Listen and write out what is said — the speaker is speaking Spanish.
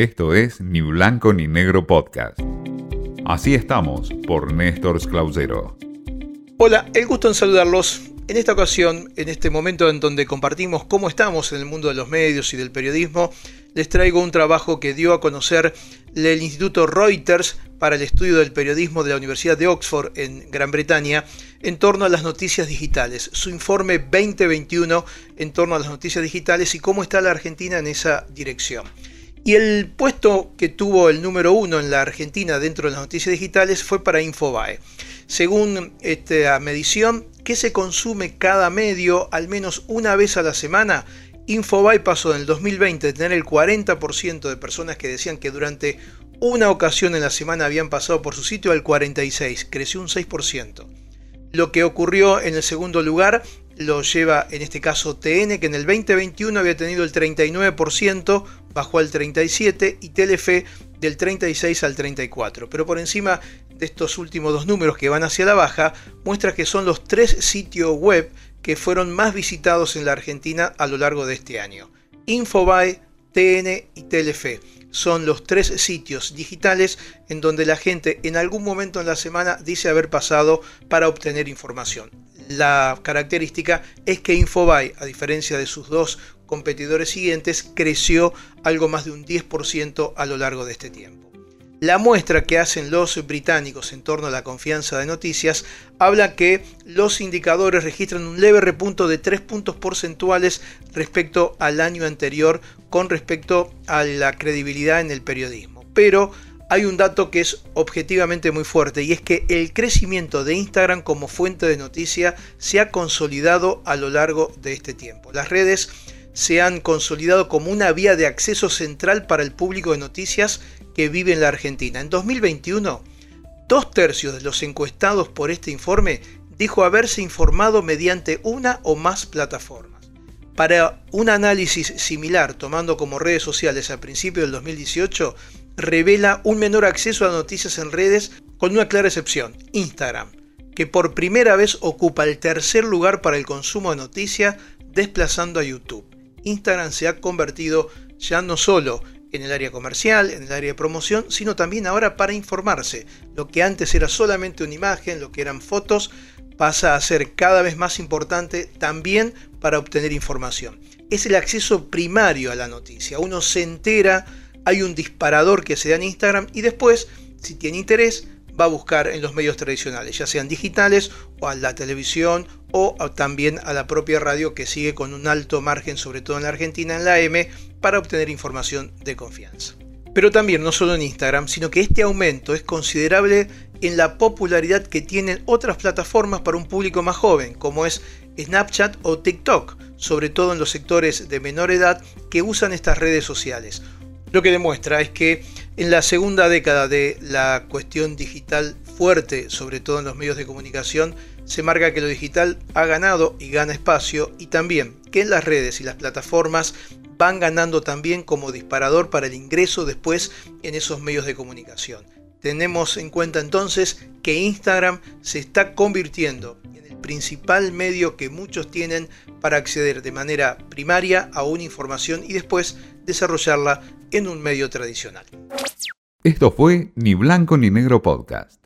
Esto es Ni Blanco ni Negro Podcast. Así estamos por Néstor Clausero. Hola, el gusto en saludarlos. En esta ocasión, en este momento en donde compartimos cómo estamos en el mundo de los medios y del periodismo, les traigo un trabajo que dio a conocer el Instituto Reuters para el estudio del periodismo de la Universidad de Oxford en Gran Bretaña en torno a las noticias digitales. Su informe 2021 en torno a las noticias digitales y cómo está la Argentina en esa dirección. Y el puesto que tuvo el número uno en la Argentina dentro de las noticias digitales fue para Infobae. Según esta medición, ¿qué se consume cada medio al menos una vez a la semana? Infobae pasó en el 2020 de tener el 40% de personas que decían que durante una ocasión en la semana habían pasado por su sitio al 46%, creció un 6%. Lo que ocurrió en el segundo lugar lo lleva en este caso TN, que en el 2021 había tenido el 39%, bajó al 37% y Telefe del 36 al 34. Pero por encima de estos últimos dos números que van hacia la baja, muestra que son los tres sitios web que fueron más visitados en la Argentina a lo largo de este año. Infobae, TN y Telefe son los tres sitios digitales en donde la gente en algún momento en la semana dice haber pasado para obtener información. La característica es que Infobae, a diferencia de sus dos competidores siguientes, creció algo más de un 10% a lo largo de este tiempo. La muestra que hacen los británicos en torno a la confianza de noticias habla que los indicadores registran un leve repunto de 3 puntos porcentuales respecto al año anterior con respecto a la credibilidad en el periodismo. Pero hay un dato que es objetivamente muy fuerte y es que el crecimiento de Instagram como fuente de noticia se ha consolidado a lo largo de este tiempo. Las redes se han consolidado como una vía de acceso central para el público de noticias que vive en la Argentina. En 2021, dos tercios de los encuestados por este informe dijo haberse informado mediante una o más plataformas. Para un análisis similar, tomando como redes sociales a principios del 2018, revela un menor acceso a noticias en redes con una clara excepción, Instagram, que por primera vez ocupa el tercer lugar para el consumo de noticias desplazando a YouTube. Instagram se ha convertido ya no solo en el área comercial, en el área de promoción, sino también ahora para informarse. Lo que antes era solamente una imagen, lo que eran fotos, pasa a ser cada vez más importante también para obtener información. Es el acceso primario a la noticia. Uno se entera hay un disparador que se da en Instagram y después, si tiene interés, va a buscar en los medios tradicionales, ya sean digitales o a la televisión o también a la propia radio que sigue con un alto margen, sobre todo en la Argentina, en la M, para obtener información de confianza. Pero también no solo en Instagram, sino que este aumento es considerable en la popularidad que tienen otras plataformas para un público más joven, como es Snapchat o TikTok, sobre todo en los sectores de menor edad que usan estas redes sociales. Lo que demuestra es que en la segunda década de la cuestión digital fuerte, sobre todo en los medios de comunicación, se marca que lo digital ha ganado y gana espacio y también que en las redes y las plataformas van ganando también como disparador para el ingreso después en esos medios de comunicación. Tenemos en cuenta entonces que Instagram se está convirtiendo en el principal medio que muchos tienen para acceder de manera primaria a una información y después desarrollarla en un medio tradicional. Esto fue Ni Blanco ni Negro Podcast.